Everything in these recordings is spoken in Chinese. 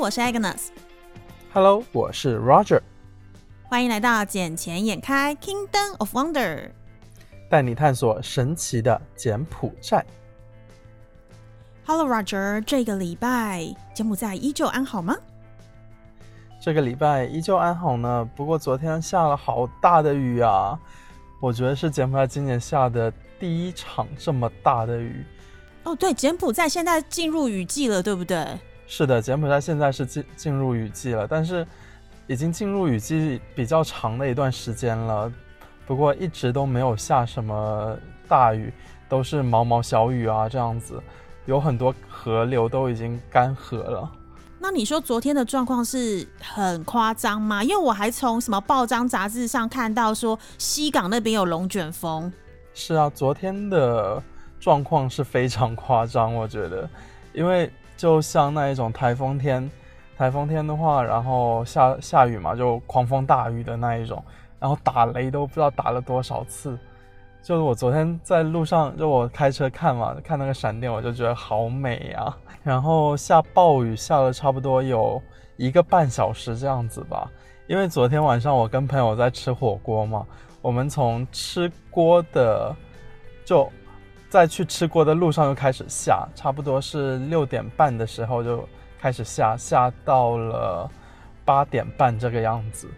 我是 Agnes。Hello，我是 Roger。欢迎来到捡钱眼开 Kingdom of Wonder，带你探索神奇的柬埔寨。Hello Roger，这个礼拜柬埔寨依旧安好吗？这个礼拜依旧安好呢，不过昨天下了好大的雨啊！我觉得是柬埔寨今年下的第一场这么大的雨。哦，对，柬埔寨现在进入雨季了，对不对？是的，柬埔寨现在是进进入雨季了，但是已经进入雨季比较长的一段时间了。不过一直都没有下什么大雨，都是毛毛小雨啊，这样子。有很多河流都已经干涸了。那你说昨天的状况是很夸张吗？因为我还从什么报章杂志上看到说西港那边有龙卷风。是啊，昨天的状况是非常夸张，我觉得，因为就像那一种台风天，台风天的话，然后下下雨嘛，就狂风大雨的那一种，然后打雷都不知道打了多少次。就是我昨天在路上，就我开车看嘛，看那个闪电，我就觉得好美呀。然后下暴雨下了差不多有一个半小时这样子吧，因为昨天晚上我跟朋友在吃火锅嘛，我们从吃锅的就在去吃锅的路上又开始下，差不多是六点半的时候就开始下，下到了八点半这个样子，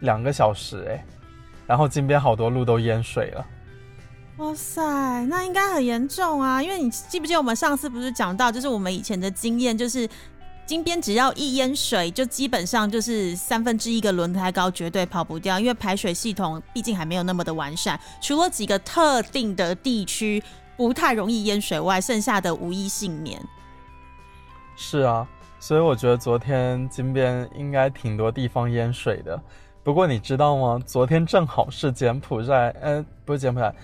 两个小时哎。然后金边好多路都淹水了，哇塞，那应该很严重啊！因为你记不记得我们上次不是讲到，就是我们以前的经验，就是金边只要一淹水，就基本上就是三分之一个轮胎高绝对跑不掉，因为排水系统毕竟还没有那么的完善，除了几个特定的地区不太容易淹水外，剩下的无一幸免。是啊，所以我觉得昨天金边应该挺多地方淹水的。不过你知道吗？昨天正好是柬埔寨，呃，不是柬埔寨，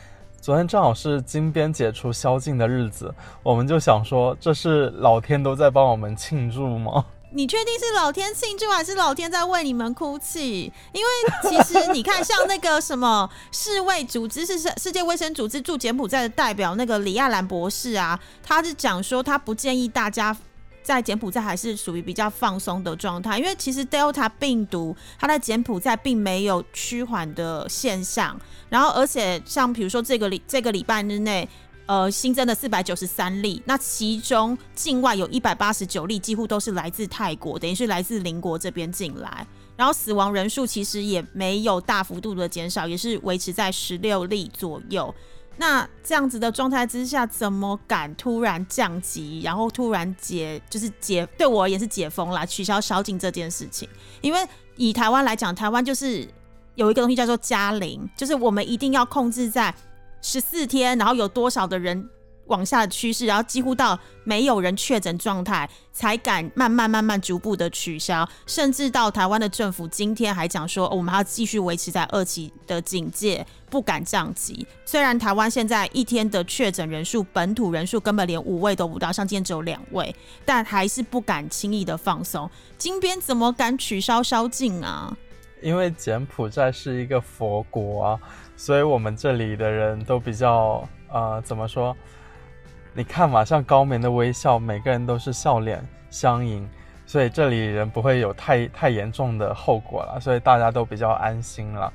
昨天正好是金边解除宵禁的日子。我们就想说，这是老天都在帮我们庆祝吗？你确定是老天庆祝，还是老天在为你们哭泣？因为其实你看，像那个什么世卫组织，是世世界卫生组织驻柬埔寨的代表那个李亚兰博士啊，他是讲说，他不建议大家。在柬埔寨还是属于比较放松的状态，因为其实 Delta 病毒它在柬埔寨并没有趋缓的现象。然后，而且像比如说这个礼这个礼拜之内，呃，新增的四百九十三例，那其中境外有一百八十九例，几乎都是来自泰国，等于是来自邻国这边进来。然后死亡人数其实也没有大幅度的减少，也是维持在十六例左右。那这样子的状态之下，怎么敢突然降级，然后突然解，就是解对我而言是解封啦，取消宵禁这件事情？因为以台湾来讲，台湾就是有一个东西叫做加零，就是我们一定要控制在十四天，然后有多少的人。往下的趋势，然后几乎到没有人确诊状态，才敢慢慢慢慢逐步的取消，甚至到台湾的政府今天还讲说，我们还要继续维持在二期的警戒，不敢降级。虽然台湾现在一天的确诊人数，本土人数根本连五位都不到，像今天只有两位，但还是不敢轻易的放松。金边怎么敢取消宵禁啊？因为柬埔寨是一个佛国啊，所以我们这里的人都比较呃，怎么说？你看嘛，像高棉的微笑，每个人都是笑脸相迎，所以这里人不会有太太严重的后果了，所以大家都比较安心了。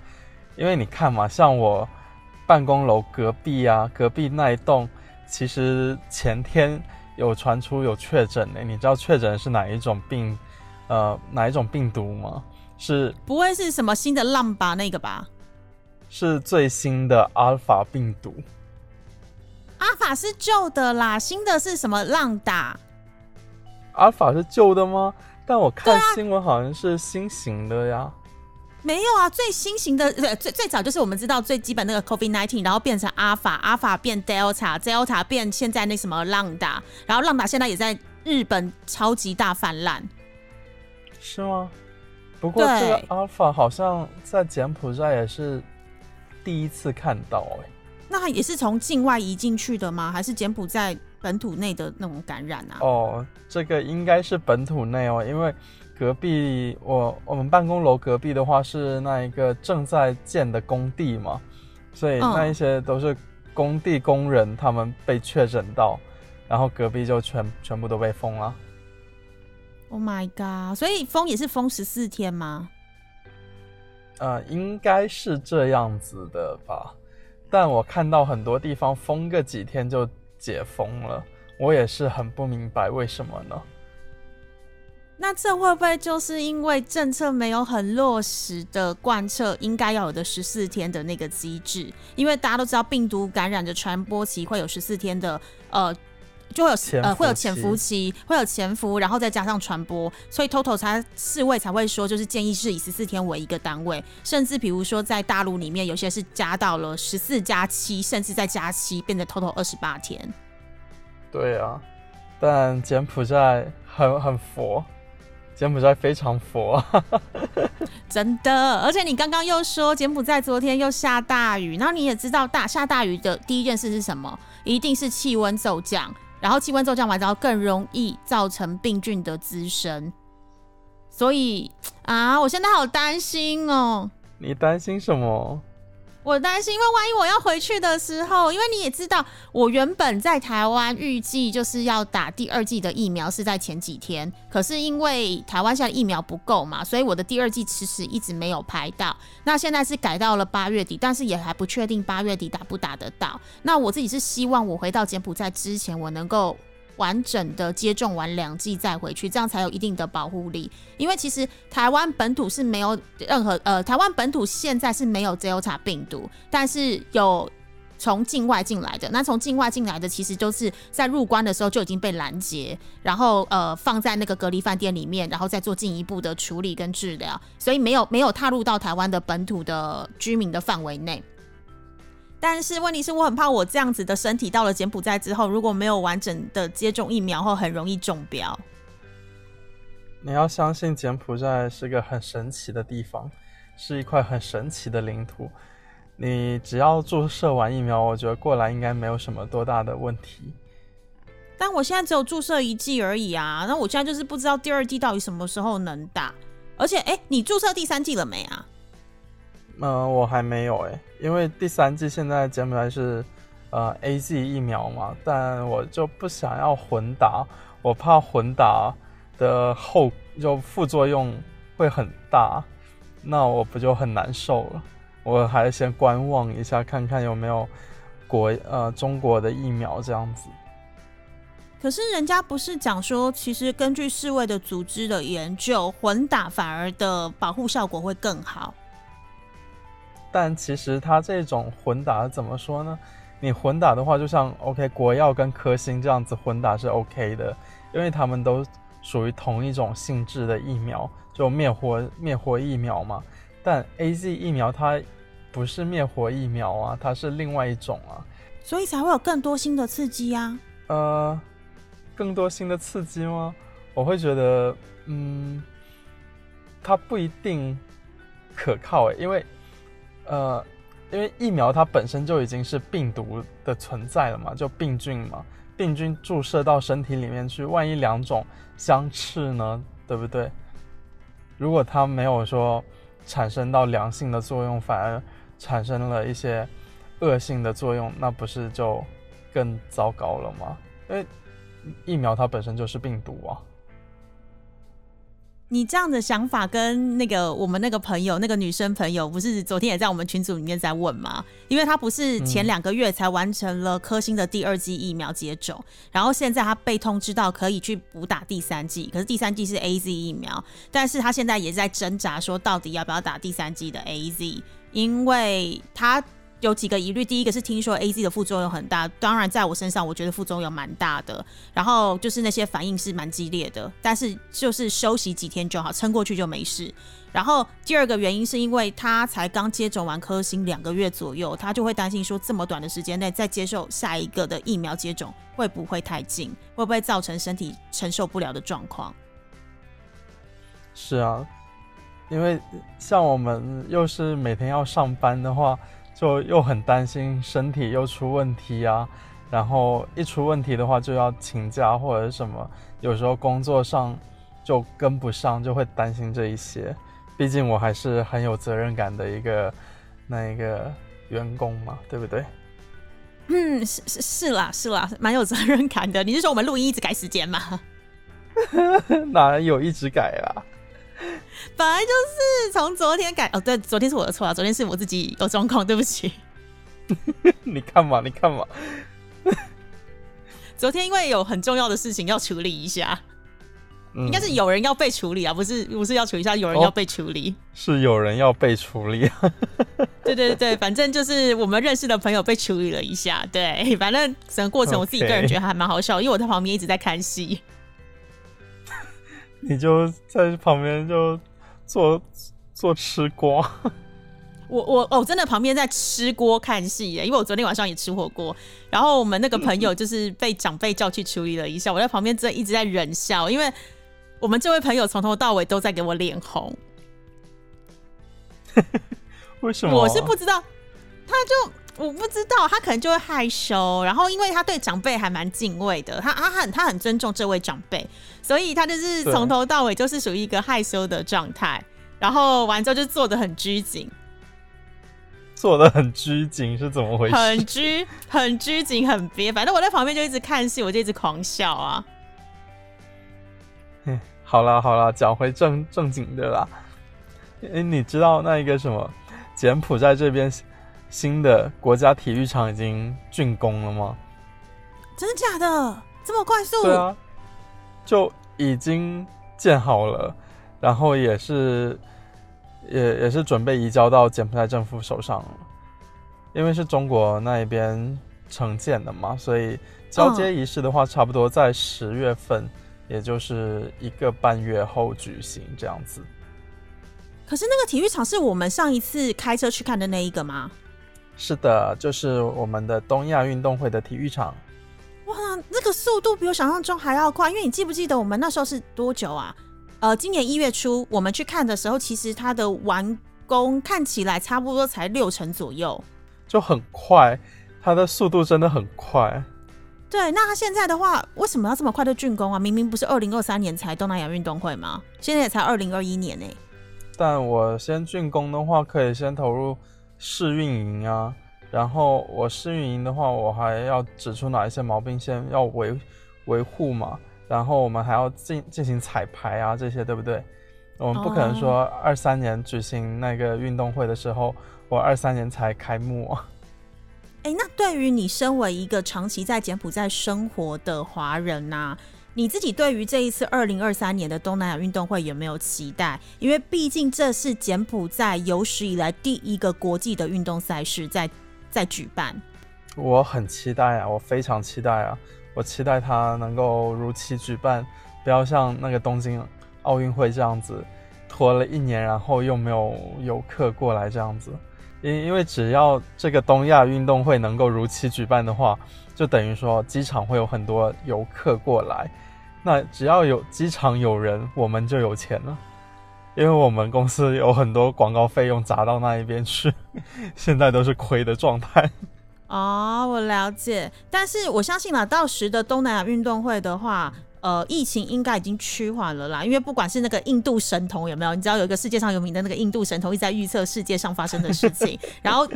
因为你看嘛，像我办公楼隔壁啊，隔壁那一栋，其实前天有传出有确诊的，你知道确诊是哪一种病，呃，哪一种病毒吗？是不会是什么新的浪吧那个吧？是最新的阿尔法病毒。阿尔法是旧的啦，新的是什么浪打？阿尔法是旧的吗？但我看新闻好像是新型的呀。没有啊，最新型的最最早就是我们知道最基本那个 COVID nineteen，然后变成阿尔法，阿尔法变 Delta，Delta 变现在那什么浪打，然后浪打现在也在日本超级大泛滥。是吗？不过这个阿尔法好像在柬埔寨也是第一次看到哎。那也是从境外移进去的吗？还是柬埔寨本土内的那种感染啊？哦，这个应该是本土内哦，因为隔壁我我们办公楼隔壁的话是那一个正在建的工地嘛，所以那一些都是工地工人，他们被确诊到，然后隔壁就全全部都被封了。Oh my god！所以封也是封十四天吗？呃，应该是这样子的吧。但我看到很多地方封个几天就解封了，我也是很不明白为什么呢？那这会不会就是因为政策没有很落实的贯彻应该要有的十四天的那个机制？因为大家都知道病毒感染的传播期会有十四天的，呃，就会有呃会有潜伏期，会有潜伏，然后再加上传播，所以 Total 才世卫才会说，就是建议是以十四天为一个单位，甚至比如说在大陆里面有些是加到了十四加七，甚至再加七，变成 Total 二十八天。对啊，但柬埔寨很很佛。柬埔寨非常佛，真的。而且你刚刚又说柬埔寨昨天又下大雨，然后你也知道大下大雨的第一件事是什么？一定是气温骤降，然后气温骤降完之后更容易造成病菌的滋生。所以啊，我现在好担心哦。你担心什么？我担心，因为万一我要回去的时候，因为你也知道，我原本在台湾预计就是要打第二季的疫苗是在前几天，可是因为台湾现在疫苗不够嘛，所以我的第二季迟迟一直没有排到。那现在是改到了八月底，但是也还不确定八月底打不打得到。那我自己是希望我回到柬埔寨之前，我能够。完整的接种完两剂再回去，这样才有一定的保护力。因为其实台湾本土是没有任何呃，台湾本土现在是没有 Delta 病毒，但是有从境外进来的。那从境外进来的，其实都是在入关的时候就已经被拦截，然后呃放在那个隔离饭店里面，然后再做进一步的处理跟治疗，所以没有没有踏入到台湾的本土的居民的范围内。但是问题是我很怕我这样子的身体到了柬埔寨之后，如果没有完整的接种疫苗后，很容易中标。你要相信柬埔寨是个很神奇的地方，是一块很神奇的领土。你只要注射完疫苗，我觉得过来应该没有什么多大的问题。但我现在只有注射一剂而已啊，那我现在就是不知道第二剂到底什么时候能打。而且，哎，你注射第三剂了没啊？嗯，我还没有哎，因为第三季现在柬埔寨是呃 A Z 疫苗嘛，但我就不想要混打，我怕混打的后就副作用会很大，那我不就很难受了？我还是先观望一下，看看有没有国呃中国的疫苗这样子。可是人家不是讲说，其实根据世卫的组织的研究，混打反而的保护效果会更好。但其实它这种混打怎么说呢？你混打的话，就像 OK 国药跟科兴这样子混打是 OK 的，因为他们都属于同一种性质的疫苗，就灭活灭活疫苗嘛。但 AZ 疫苗它不是灭活疫苗啊，它是另外一种啊，所以才会有更多新的刺激啊。呃，更多新的刺激吗？我会觉得，嗯，它不一定可靠诶，因为。呃，因为疫苗它本身就已经是病毒的存在了嘛，就病菌嘛，病菌注射到身体里面去，万一两种相斥呢，对不对？如果它没有说产生到良性的作用，反而产生了一些恶性的作用，那不是就更糟糕了吗？因为疫苗它本身就是病毒啊。你这样的想法跟那个我们那个朋友，那个女生朋友，不是昨天也在我们群组里面在问吗？因为她不是前两个月才完成了科兴的第二剂疫苗接种，然后现在她被通知到可以去补打第三剂，可是第三剂是 A Z 疫苗，但是她现在也在挣扎，说到底要不要打第三剂的 A Z，因为她。有几个疑虑，第一个是听说 A Z 的副作用很大，当然在我身上我觉得副作用蛮大的，然后就是那些反应是蛮激烈的，但是就是休息几天就好，撑过去就没事。然后第二个原因是因为他才刚接种完科兴两个月左右，他就会担心说这么短的时间内再接受下一个的疫苗接种会不会太近，会不会造成身体承受不了的状况？是啊，因为像我们又是每天要上班的话。就又很担心身体又出问题啊，然后一出问题的话就要请假或者什么，有时候工作上就跟不上，就会担心这一些。毕竟我还是很有责任感的一个那一个员工嘛，对不对？嗯，是是是啦，是啦，蛮有责任感的。你是说我们录音一直改时间吗？哪有一直改啊？本来就是从昨天改哦，对，昨天是我的错啊，昨天是我自己有状况，对不起。你看嘛，你看嘛，昨天因为有很重要的事情要处理一下，应该是有人要被处理啊，不是不是要处理一下，有人要被处理，是有人要被处理。对对对反正就是我们认识的朋友被处理了一下，对，反正整个过程我自己个人觉得还蛮好笑，因为我在旁边一直在看戏。你就在旁边就做做吃瓜，我我哦，真的旁边在吃锅看戏耶，因为我昨天晚上也吃火锅，然后我们那个朋友就是被长辈叫去处理了一下，我在旁边真的一直在忍笑，因为我们这位朋友从头到尾都在给我脸红，为什么？我是不知道，他就。我不知道，他可能就会害羞，然后因为他对长辈还蛮敬畏的，他他很他很尊重这位长辈，所以他就是从头到尾就是属于一个害羞的状态，然后完之后就做的很拘谨，做的很拘谨是怎么回事？很拘很拘谨很憋，反正我在旁边就一直看戏，我就一直狂笑啊。嗯，好了好了，讲回正正经的啦。哎，你知道那一个什么柬埔寨这边？新的国家体育场已经竣工了吗？真的假的？这么快速？对啊，就已经建好了，然后也是也也是准备移交到柬埔寨政府手上了。因为是中国那一边承建的嘛，所以交接仪式的话，差不多在十月份，也就是一个半月后举行这样子。可是那个体育场是我们上一次开车去看的那一个吗？是的，就是我们的东亚运动会的体育场。哇，那个速度比我想象中还要快。因为你记不记得我们那时候是多久啊？呃，今年一月初我们去看的时候，其实它的完工看起来差不多才六成左右，就很快。它的速度真的很快。对，那它现在的话，为什么要这么快的竣工啊？明明不是二零二三年才东南亚运动会吗？现在也才二零二一年呢。但我先竣工的话，可以先投入。试运营啊，然后我试运营的话，我还要指出哪一些毛病，先要维维护嘛。然后我们还要进进行彩排啊，这些对不对？我们不可能说二三年举行那个运动会的时候，我二三年才开幕。哎，那对于你身为一个长期在柬埔寨生活的华人呐？你自己对于这一次二零二三年的东南亚运动会有没有期待？因为毕竟这是柬埔寨有史以来第一个国际的运动赛事在在举办。我很期待啊，我非常期待啊，我期待它能够如期举办，不要像那个东京奥运会这样子拖了一年，然后又没有游客过来这样子。因因为只要这个东亚运动会能够如期举办的话，就等于说机场会有很多游客过来。那只要有机场有人，我们就有钱了，因为我们公司有很多广告费用砸到那一边去，现在都是亏的状态。哦，我了解，但是我相信啦，到时的东南亚运动会的话，呃，疫情应该已经趋缓了啦，因为不管是那个印度神童有没有，你知道有一个世界上有名的那个印度神童一直在预测世界上发生的事情，然后。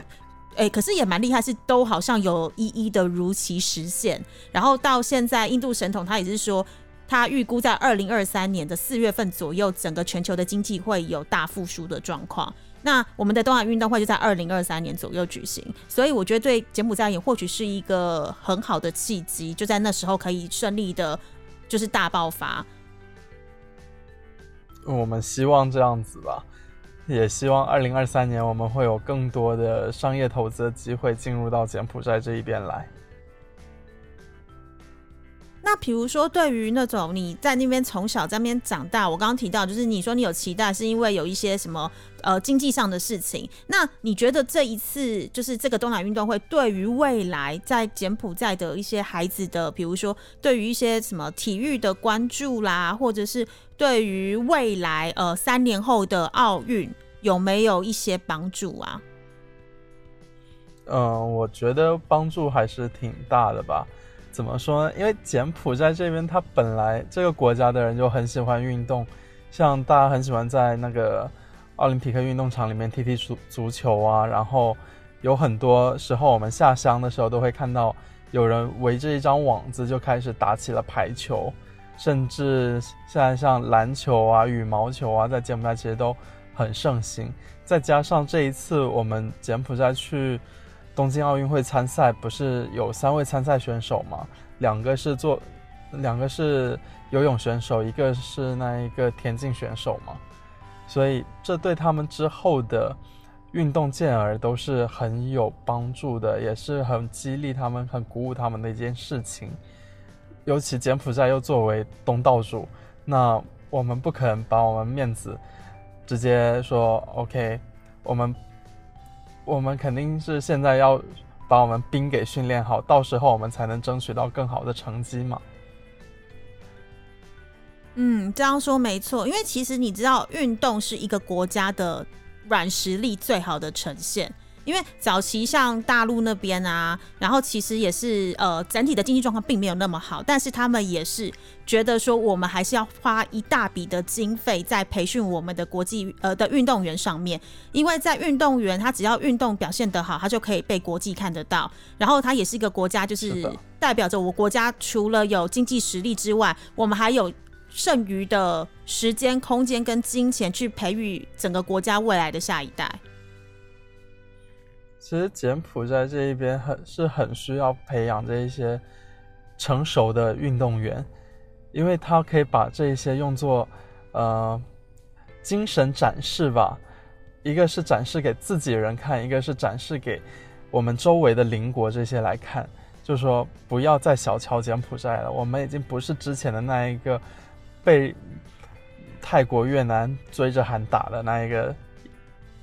哎，可是也蛮厉害，是都好像有一一的如期实现，然后到现在印度神童他也是说。他预估在二零二三年的四月份左右，整个全球的经济会有大复苏的状况。那我们的东亚运动会就在二零二三年左右举行，所以我觉得对柬埔寨也或许是一个很好的契机，就在那时候可以顺利的，就是大爆发。我们希望这样子吧，也希望二零二三年我们会有更多的商业投资的机会进入到柬埔寨这一边来。那比如说，对于那种你在那边从小在那边长大，我刚刚提到，就是你说你有期待，是因为有一些什么呃经济上的事情。那你觉得这一次就是这个东南运动会，对于未来在柬埔寨的一些孩子的，比如说对于一些什么体育的关注啦，或者是对于未来呃三年后的奥运，有没有一些帮助啊？嗯，我觉得帮助还是挺大的吧。怎么说呢？因为柬埔寨这边，它本来这个国家的人就很喜欢运动，像大家很喜欢在那个奥林匹克运动场里面踢踢足足球啊，然后有很多时候我们下乡的时候都会看到有人围着一张网子就开始打起了排球，甚至现在像篮球啊、羽毛球啊，在柬埔寨其实都很盛行。再加上这一次我们柬埔寨去东京奥运会参赛，不是有三位参赛选手吗？两个是做，两个是游泳选手，一个是那一个田径选手嘛。所以这对他们之后的运动健儿都是很有帮助的，也是很激励他们、很鼓舞他们的一件事情。尤其柬埔寨又作为东道主，那我们不可能把我们面子直接说 OK，我们我们肯定是现在要把我们兵给训练好，到时候我们才能争取到更好的成绩嘛。嗯，这样说没错，因为其实你知道，运动是一个国家的软实力最好的呈现。因为早期像大陆那边啊，然后其实也是呃整体的经济状况并没有那么好，但是他们也是觉得说我们还是要花一大笔的经费在培训我们的国际呃的运动员上面，因为在运动员他只要运动表现得好，他就可以被国际看得到，然后他也是一个国家，就是代表着我国家除了有经济实力之外，我们还有剩余的时间、空间跟金钱去培育整个国家未来的下一代。其实柬埔寨这一边很是很需要培养这一些成熟的运动员，因为他可以把这一些用作呃精神展示吧，一个是展示给自己人看，一个是展示给我们周围的邻国这些来看，就说不要再小瞧柬埔寨了，我们已经不是之前的那一个被泰国、越南追着喊打的那一个。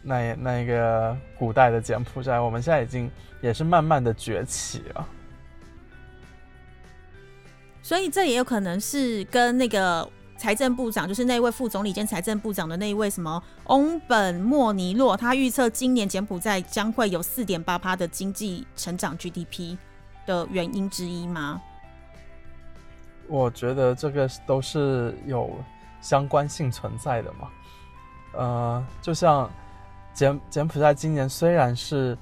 那那个古代的柬埔寨，我们现在已经也是慢慢的崛起了，所以这也有可能是跟那个财政部长，就是那位副总理兼财政部长的那一位什么翁本莫尼洛，他预测今年柬埔寨将会有四点八趴的经济成长 GDP 的原因之一吗？我觉得这个都是有相关性存在的嘛，呃，就像。柬柬埔寨今年虽然是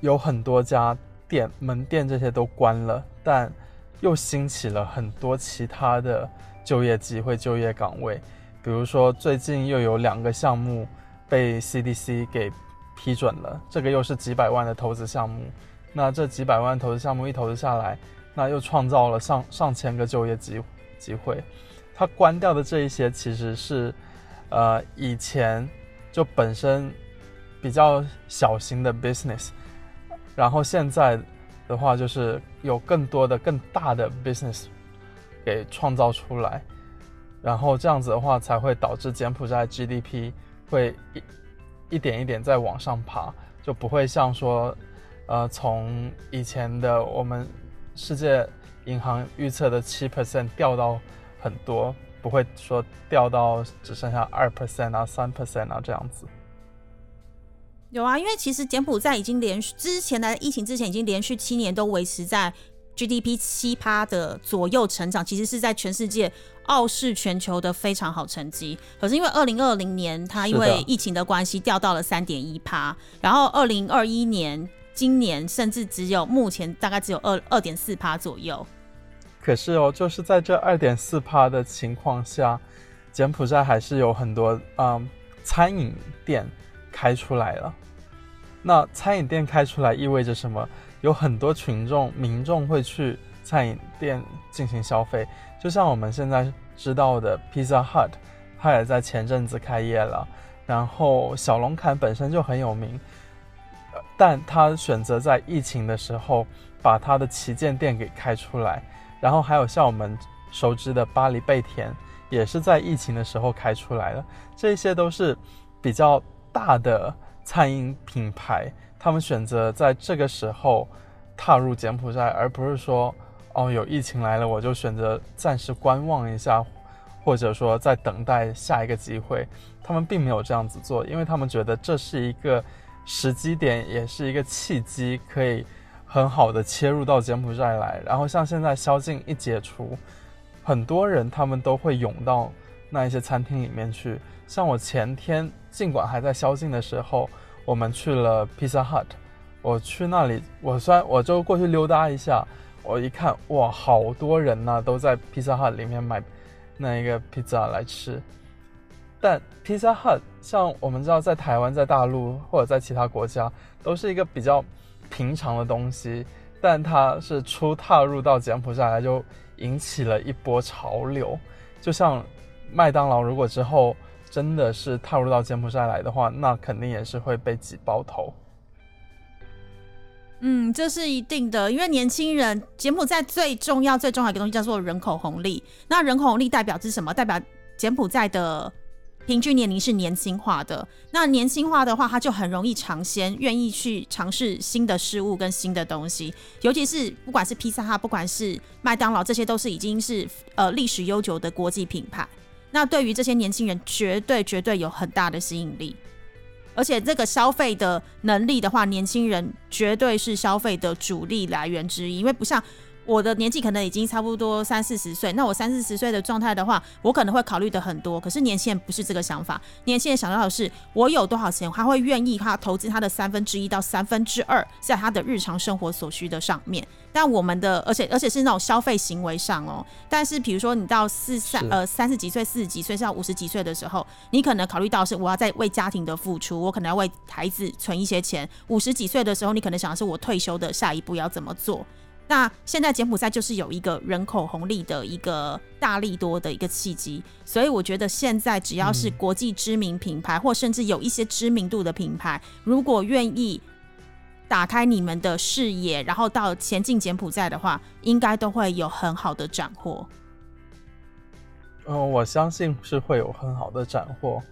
有很多家店门店这些都关了，但又兴起了很多其他的就业机会、就业岗位。比如说，最近又有两个项目被 CDC 给批准了，这个又是几百万的投资项目。那这几百万投资项目一投资下来，那又创造了上上千个就业机机会。它关掉的这一些其实是，呃，以前。就本身比较小型的 business，然后现在的话就是有更多的更大的 business 给创造出来，然后这样子的话才会导致柬埔寨 GDP 会一一点一点在往上爬，就不会像说，呃，从以前的我们世界银行预测的七 percent 掉到很多。不会说掉到只剩下二 percent 啊、三 percent 啊这样子。有啊，因为其实柬埔寨已经连续之前的疫情之前已经连续七年都维持在 GDP 七趴的左右成长，其实是在全世界傲视全球的非常好成绩。可是因为二零二零年它因为疫情的关系掉到了三点一趴，然后二零二一年今年甚至只有目前大概只有二二点四趴左右。可是哦，就是在这二点四趴的情况下，柬埔寨还是有很多嗯餐饮店开出来了。那餐饮店开出来意味着什么？有很多群众民众会去餐饮店进行消费。就像我们现在知道的 Pizza Hut，它也在前阵子开业了。然后小龙坎本身就很有名，但他选择在疫情的时候把他的旗舰店给开出来。然后还有像我们熟知的巴黎贝甜，也是在疫情的时候开出来的。这些都是比较大的餐饮品牌，他们选择在这个时候踏入柬埔寨，而不是说哦有疫情来了我就选择暂时观望一下，或者说在等待下一个机会。他们并没有这样子做，因为他们觉得这是一个时机点，也是一个契机，可以。很好的切入到柬埔寨来，然后像现在宵禁一解除，很多人他们都会涌到那一些餐厅里面去。像我前天尽管还在宵禁的时候，我们去了 Pizza Hut，我去那里，我虽然我就过去溜达一下，我一看，哇，好多人呐，都在 Pizza hut 里面买那一个披萨来吃。但披萨 hut 像我们知道，在台湾、在大陆或者在其他国家，都是一个比较平常的东西。但它是初踏入到柬埔寨来，就引起了一波潮流。就像麦当劳，如果之后真的是踏入到柬埔寨来的话，那肯定也是会被挤爆头。嗯，这是一定的，因为年轻人，柬埔寨最重要、最重要的一个东西叫做人口红利。那人口红利代表是什么？代表柬埔寨的平均年龄是年轻化的。那年轻化的话，他就很容易尝鲜，愿意去尝试新的事物跟新的东西。尤其是不管是披萨哈，不管是麦当劳，这些都是已经是呃历史悠久的国际品牌。那对于这些年轻人，绝对绝对有很大的吸引力。而且这个消费的能力的话，年轻人绝对是消费的主力来源之一，因为不像。我的年纪可能已经差不多三四十岁，那我三四十岁的状态的话，我可能会考虑的很多。可是年轻人不是这个想法，年轻人想到的是我有多少钱，他会愿意他投资他的三分之一到三分之二在他的日常生活所需的上面。但我们的，而且而且是那种消费行为上哦。但是比如说你到四三呃三十几岁、四十几岁，到五十几岁的时候，你可能考虑到是我要在为家庭的付出，我可能要为孩子存一些钱。五十几岁的时候，你可能想的是我退休的下一步要怎么做。那现在柬埔寨就是有一个人口红利的一个大力多的一个契机，所以我觉得现在只要是国际知名品牌，或甚至有一些知名度的品牌，如果愿意打开你们的视野，然后到前进柬埔寨的话，应该都会有很好的斩获。嗯，我相信是会有很好的斩获。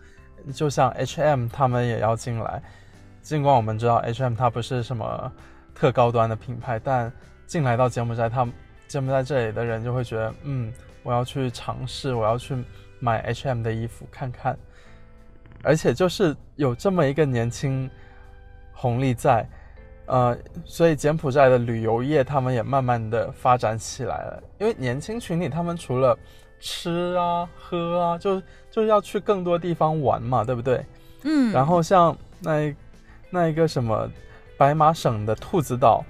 就像 H&M 他们也要进来，尽管我们知道 H&M 它不是什么特高端的品牌，但进来到柬埔寨，他柬埔寨这里的人就会觉得，嗯，我要去尝试，我要去买 H&M 的衣服看看，而且就是有这么一个年轻红利在，呃，所以柬埔寨的旅游业他们也慢慢的发展起来了。因为年轻群体他们除了吃啊喝啊，就就是要去更多地方玩嘛，对不对？嗯。然后像那那一个什么白马省的兔子岛。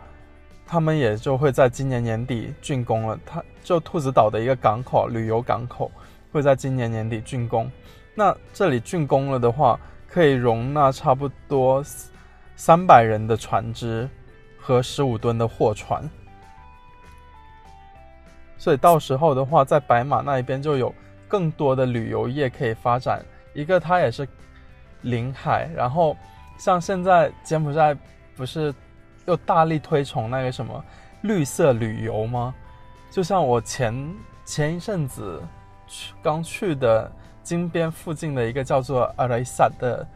他们也就会在今年年底竣工了。它就兔子岛的一个港口，旅游港口会在今年年底竣工。那这里竣工了的话，可以容纳差不多三百人的船只和十五吨的货船。所以到时候的话，在白马那一边就有更多的旅游业可以发展。一个它也是临海，然后像现在柬埔寨不是。又大力推崇那个什么绿色旅游吗？就像我前前一阵子去刚去的金边附近的一个叫做阿雷萨的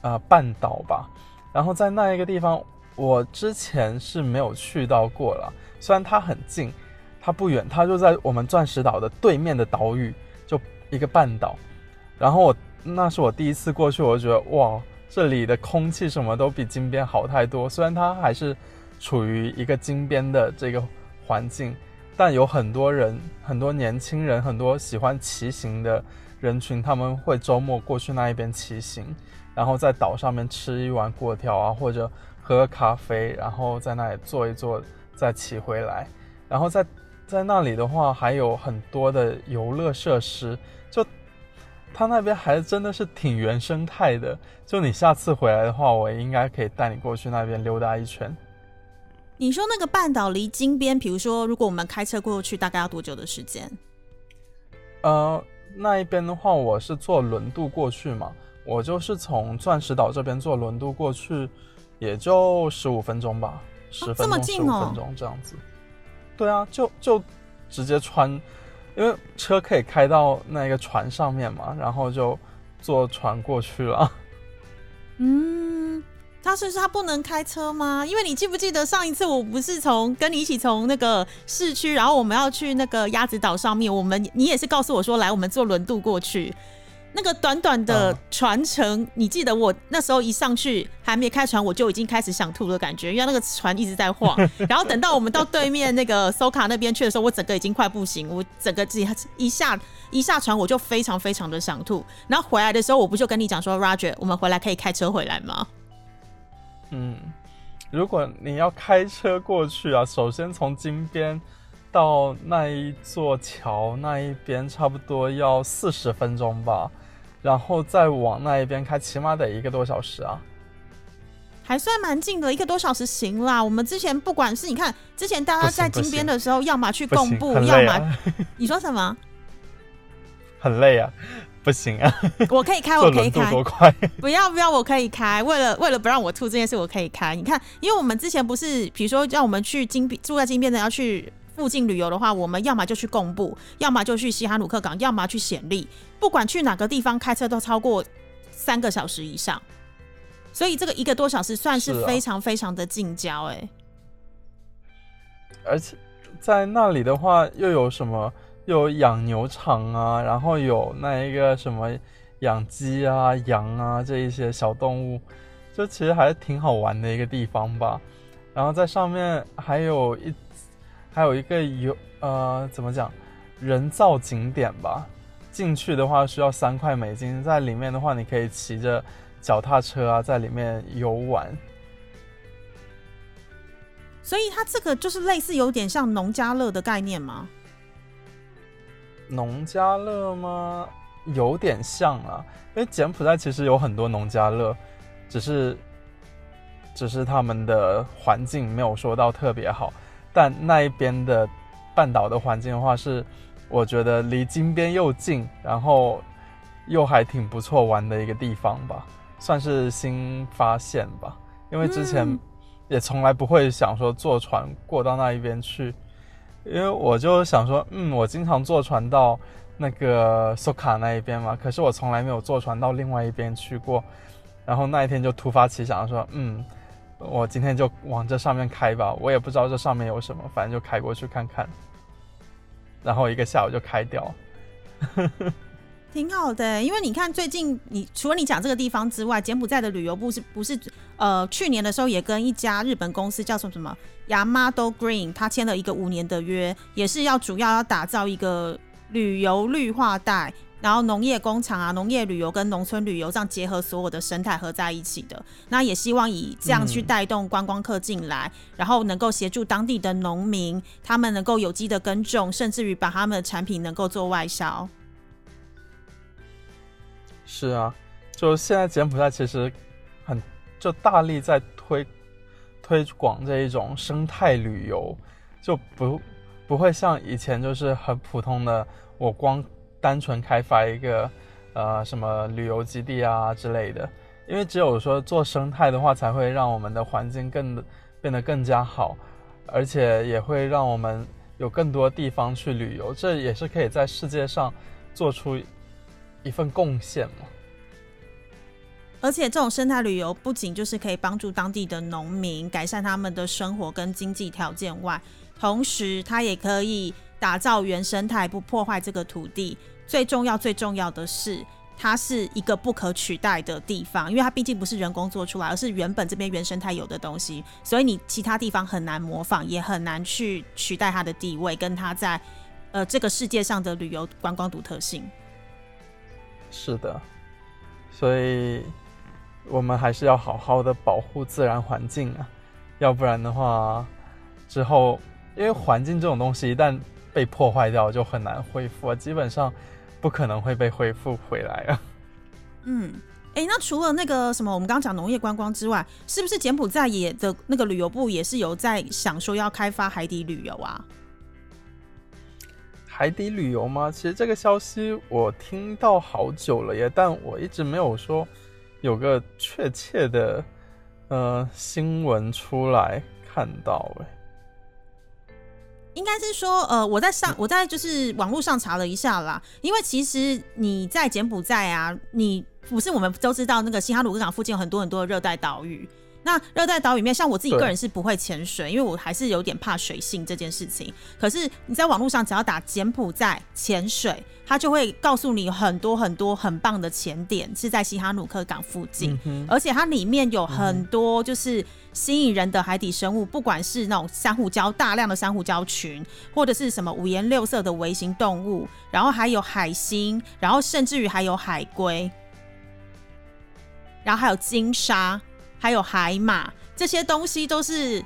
呃半岛吧，然后在那一个地方，我之前是没有去到过了。虽然它很近，它不远，它就在我们钻石岛的对面的岛屿，就一个半岛。然后我那是我第一次过去，我就觉得哇。这里的空气什么都比金边好太多，虽然它还是处于一个金边的这个环境，但有很多人，很多年轻人，很多喜欢骑行的人群，他们会周末过去那一边骑行，然后在岛上面吃一碗粿条啊，或者喝咖啡，然后在那里坐一坐，再骑回来。然后在在那里的话，还有很多的游乐设施，就。他那边还真的是挺原生态的，就你下次回来的话，我应该可以带你过去那边溜达一圈。你说那个半岛离金边，比如说如果我们开车过去，大概要多久的时间？呃，那一边的话，我是坐轮渡过去嘛，我就是从钻石岛这边坐轮渡过去，也就十五分钟吧，十分钟十五分钟这样子。对啊，就就直接穿。因为车可以开到那个船上面嘛，然后就坐船过去了。嗯，他是他不能开车吗？因为你记不记得上一次我不是从跟你一起从那个市区，然后我们要去那个鸭子岛上面，我们你也是告诉我说来，我们坐轮渡过去。那个短短的传承，你记得我那时候一上去还没开船，我就已经开始想吐的感觉，因为那个船一直在晃。然后等到我们到对面那个苏卡那边去的时候，我整个已经快不行，我整个自己一下一下船我就非常非常的想吐。然后回来的时候，我不就跟你讲说，Roger，我们回来可以开车回来吗？嗯，如果你要开车过去啊，首先从金边到那一座桥那一边，差不多要四十分钟吧，然后再往那一边开，起码得一个多小时啊。还算蛮近的，一个多小时行啦。我们之前不管是你看，之前大家在金边的时候，要么去贡布，要么 你说什么？很累啊，不行啊。我可以开，我可以开。多快？不要不要，我可以开。为了为了不让我吐这件事，我可以开。你看，因为我们之前不是，比如说让我们去金边住在金边的要去附近旅游的话，我们要么就去贡布，要么就去西哈努克港，要么去暹粒。不管去哪个地方，开车都超过三个小时以上。所以这个一个多小时算是非常非常的近郊哎，而且在那里的话，又有什么？又有养牛场啊，然后有那一个什么养鸡啊、羊啊这一些小动物，就其实还是挺好玩的一个地方吧。然后在上面还有一还有一个游呃怎么讲人造景点吧？进去的话需要三块美金，在里面的话你可以骑着。脚踏车啊，在里面游玩，所以它这个就是类似有点像农家乐的概念吗？农家乐吗？有点像啊，因为柬埔寨其实有很多农家乐，只是只是他们的环境没有说到特别好，但那一边的半岛的环境的话，是我觉得离金边又近，然后又还挺不错玩的一个地方吧。算是新发现吧，因为之前也从来不会想说坐船过到那一边去，因为我就想说，嗯，我经常坐船到那个苏卡那一边嘛，可是我从来没有坐船到另外一边去过，然后那一天就突发奇想说，嗯，我今天就往这上面开吧，我也不知道这上面有什么，反正就开过去看看，然后一个下午就开掉。挺好的，因为你看最近，你除了你讲这个地方之外，柬埔寨的旅游部是不是呃去年的时候也跟一家日本公司叫什么什么 Yamado Green，他签了一个五年的约，也是要主要要打造一个旅游绿化带，然后农业工厂啊、农业旅游跟农村旅游这样结合所有的生态合在一起的，那也希望以这样去带动观光客进来，然后能够协助当地的农民，他们能够有机的耕种，甚至于把他们的产品能够做外销。是啊，就现在柬埔寨其实很就大力在推推广这一种生态旅游，就不不会像以前就是很普通的，我光单纯开发一个呃什么旅游基地啊之类的，因为只有说做生态的话，才会让我们的环境更变得更加好，而且也会让我们有更多地方去旅游，这也是可以在世界上做出。一份贡献嘛，而且这种生态旅游不仅就是可以帮助当地的农民改善他们的生活跟经济条件外，同时它也可以打造原生态，不破坏这个土地。最重要、最重要的是，它是一个不可取代的地方，因为它毕竟不是人工做出来，而是原本这边原生态有的东西，所以你其他地方很难模仿，也很难去取代它的地位，跟它在呃这个世界上的旅游观光独特性。是的，所以我们还是要好好的保护自然环境啊，要不然的话，之后因为环境这种东西一旦被破坏掉，就很难恢复啊，基本上不可能会被恢复回来啊。嗯，哎，那除了那个什么，我们刚刚讲农业观光之外，是不是柬埔寨也的那个旅游部也是有在想说要开发海底旅游啊？海底旅游吗？其实这个消息我听到好久了耶，但我一直没有说有个确切的呃新闻出来看到哎。应该是说呃，我在上我在就是网络上查了一下啦，因为其实你在柬埔寨啊，你不是我们都知道那个西哈努克港附近有很多很多的热带岛屿。那热带岛里面，像我自己个人是不会潜水，因为我还是有点怕水性这件事情。可是你在网络上只要打柬埔寨潜水，它就会告诉你很多很多很棒的潜点是在西哈努克港附近，而且它里面有很多就是吸引人的海底生物，不管是那种珊瑚礁大量的珊瑚礁群，或者是什么五颜六色的微型动物，然后还有海星，然后甚至于还有海龟，然后还有金鲨。还有海马，这些东西都是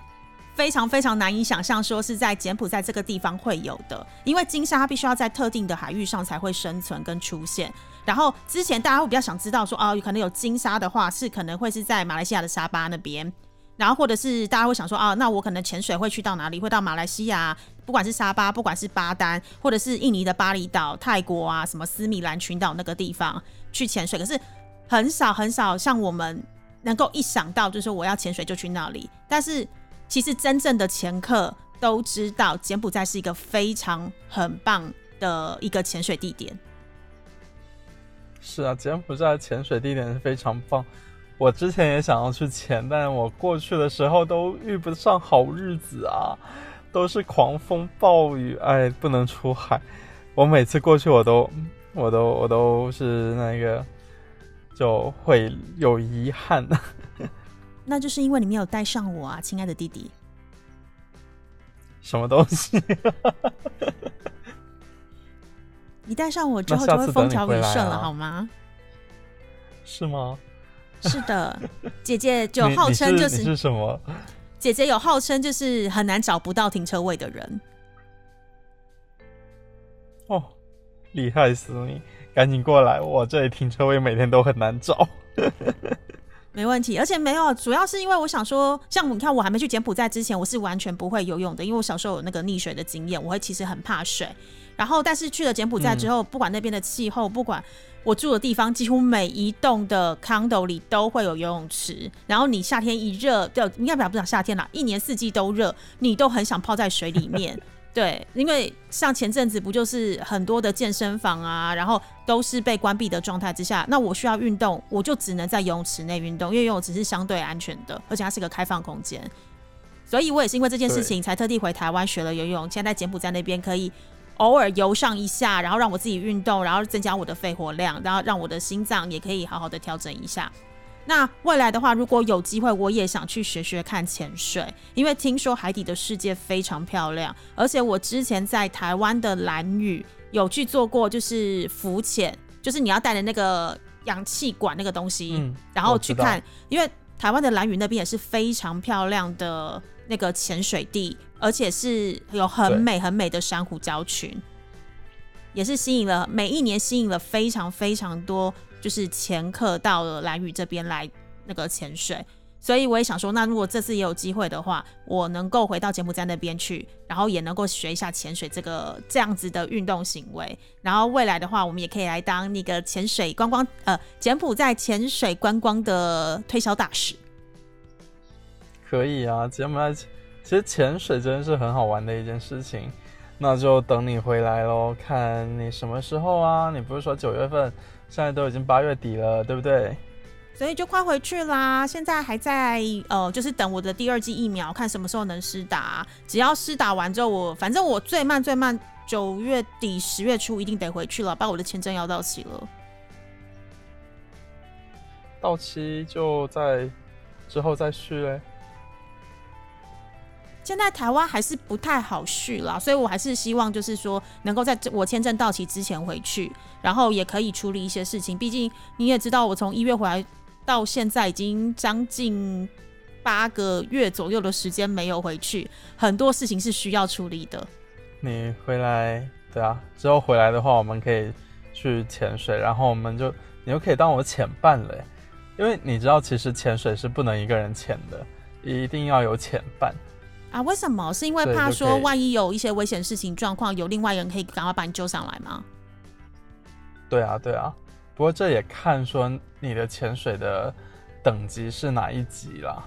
非常非常难以想象，说是在柬埔寨这个地方会有的。因为金沙它必须要在特定的海域上才会生存跟出现。然后之前大家会比较想知道说，哦，可能有金沙的话，是可能会是在马来西亚的沙巴那边。然后或者是大家会想说，啊，那我可能潜水会去到哪里？会到马来西亚，不管是沙巴，不管是巴丹，或者是印尼的巴厘岛、泰国啊，什么斯米兰群岛那个地方去潜水。可是很少很少像我们能够一想到，就是我要潜水就去那里。但是其实真正的潜客都知道，柬埔寨是一个非常很棒的一个潜水地点。是啊，柬埔寨潜水地点是非常棒。我之前也想要去潜，但我过去的时候都遇不上好日子啊，都是狂风暴雨，哎，不能出海。我每次过去，我都，我都，我都是那个，就会有遗憾。那就是因为你没有带上我啊，亲爱的弟弟。什么东西？你带上我之后就会风调雨顺了，好吗？是吗？是的，姐姐就号称就是是什么？姐姐有号称就是很难找不到停车位的人。哦，厉害死你！赶紧过来，我这里停车位每天都很难找。没问题，而且没有，主要是因为我想说，像你看，我还没去柬埔寨之前，我是完全不会游泳的，因为我小时候有那个溺水的经验，我会其实很怕水。然后，但是去了柬埔寨之后，不管那边的气候，不管我住的地方，几乎每一栋的 condo 里都会有游泳池。然后你夏天一热，就应该不讲不讲夏天啦，一年四季都热，你都很想泡在水里面。对，因为像前阵子不就是很多的健身房啊，然后都是被关闭的状态之下，那我需要运动，我就只能在游泳池内运动，因为游泳池是相对安全的，而且它是个开放空间。所以我也是因为这件事情才特地回台湾学了游泳，现在在柬埔寨那边可以。偶尔游上一下，然后让我自己运动，然后增加我的肺活量，然后让我的心脏也可以好好的调整一下。那未来的话，如果有机会，我也想去学学看潜水，因为听说海底的世界非常漂亮。而且我之前在台湾的蓝屿有去做过，就是浮潜，就是你要带的那个氧气管那个东西，然后去看，因为台湾的蓝屿那边也是非常漂亮的。那个潜水地，而且是有很美很美的珊瑚礁群，也是吸引了每一年吸引了非常非常多，就是潜客到了蓝屿这边来那个潜水。所以我也想说，那如果这次也有机会的话，我能够回到柬埔寨那边去，然后也能够学一下潜水这个这样子的运动行为。然后未来的话，我们也可以来当那个潜水观光呃柬埔寨潜水观光的推销大使。可以啊，柬埔寨其实潜水真的是很好玩的一件事情，那就等你回来喽，看你什么时候啊？你不是说九月份，现在都已经八月底了，对不对？所以就快回去啦，现在还在呃，就是等我的第二剂疫苗，看什么时候能施打。只要施打完之后，我反正我最慢最慢九月底十月初一定得回去了，把我的签证要到期了。到期就在之后再续嘞。现在台湾还是不太好续了，所以我还是希望就是说能够在我签证到期之前回去，然后也可以处理一些事情。毕竟你也知道，我从一月回来到现在已经将近八个月左右的时间没有回去，很多事情是需要处理的。你回来，对啊，之后回来的话，我们可以去潜水，然后我们就你就可以当我潜伴了，因为你知道，其实潜水是不能一个人潜的，一定要有潜伴。啊，为什么？是因为怕说万一有一些危险事情状况，有另外人可以赶快把你救上来吗？对啊，对啊。不过这也看说你的潜水的等级是哪一级啦。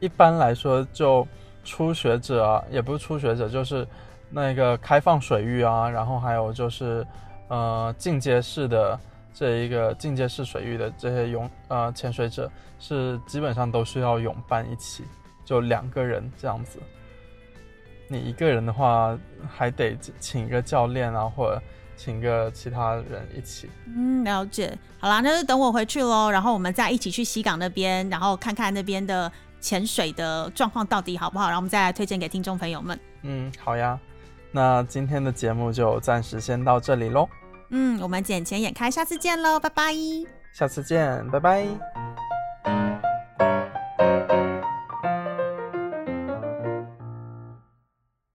一般来说，就初学者啊，也不是初学者，就是那个开放水域啊，然后还有就是呃进阶式的这一个进阶式水域的这些泳呃潜水者，是基本上都需要泳伴一起。就两个人这样子，你一个人的话还得请一个教练啊，或者请个其他人一起。嗯，了解。好啦，那就等我回去喽，然后我们再一起去西港那边，然后看看那边的潜水的状况到底好不好，然后我们再来推荐给听众朋友们。嗯，好呀。那今天的节目就暂时先到这里喽。嗯，我们捡钱眼开，下次见喽，拜拜。下次见，拜拜。